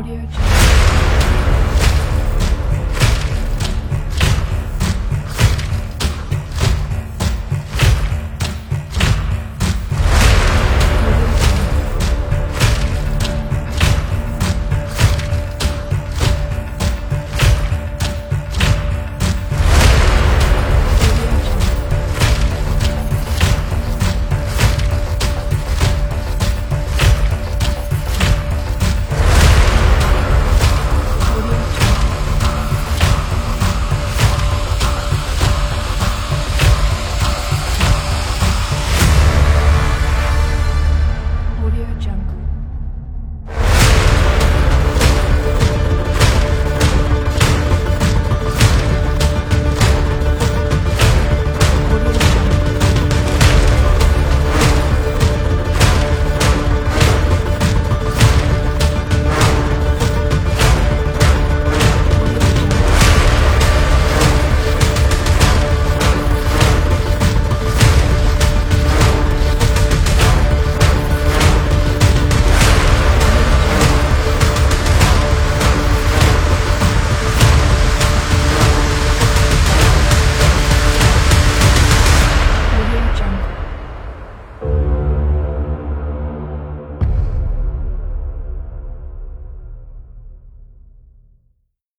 Audio.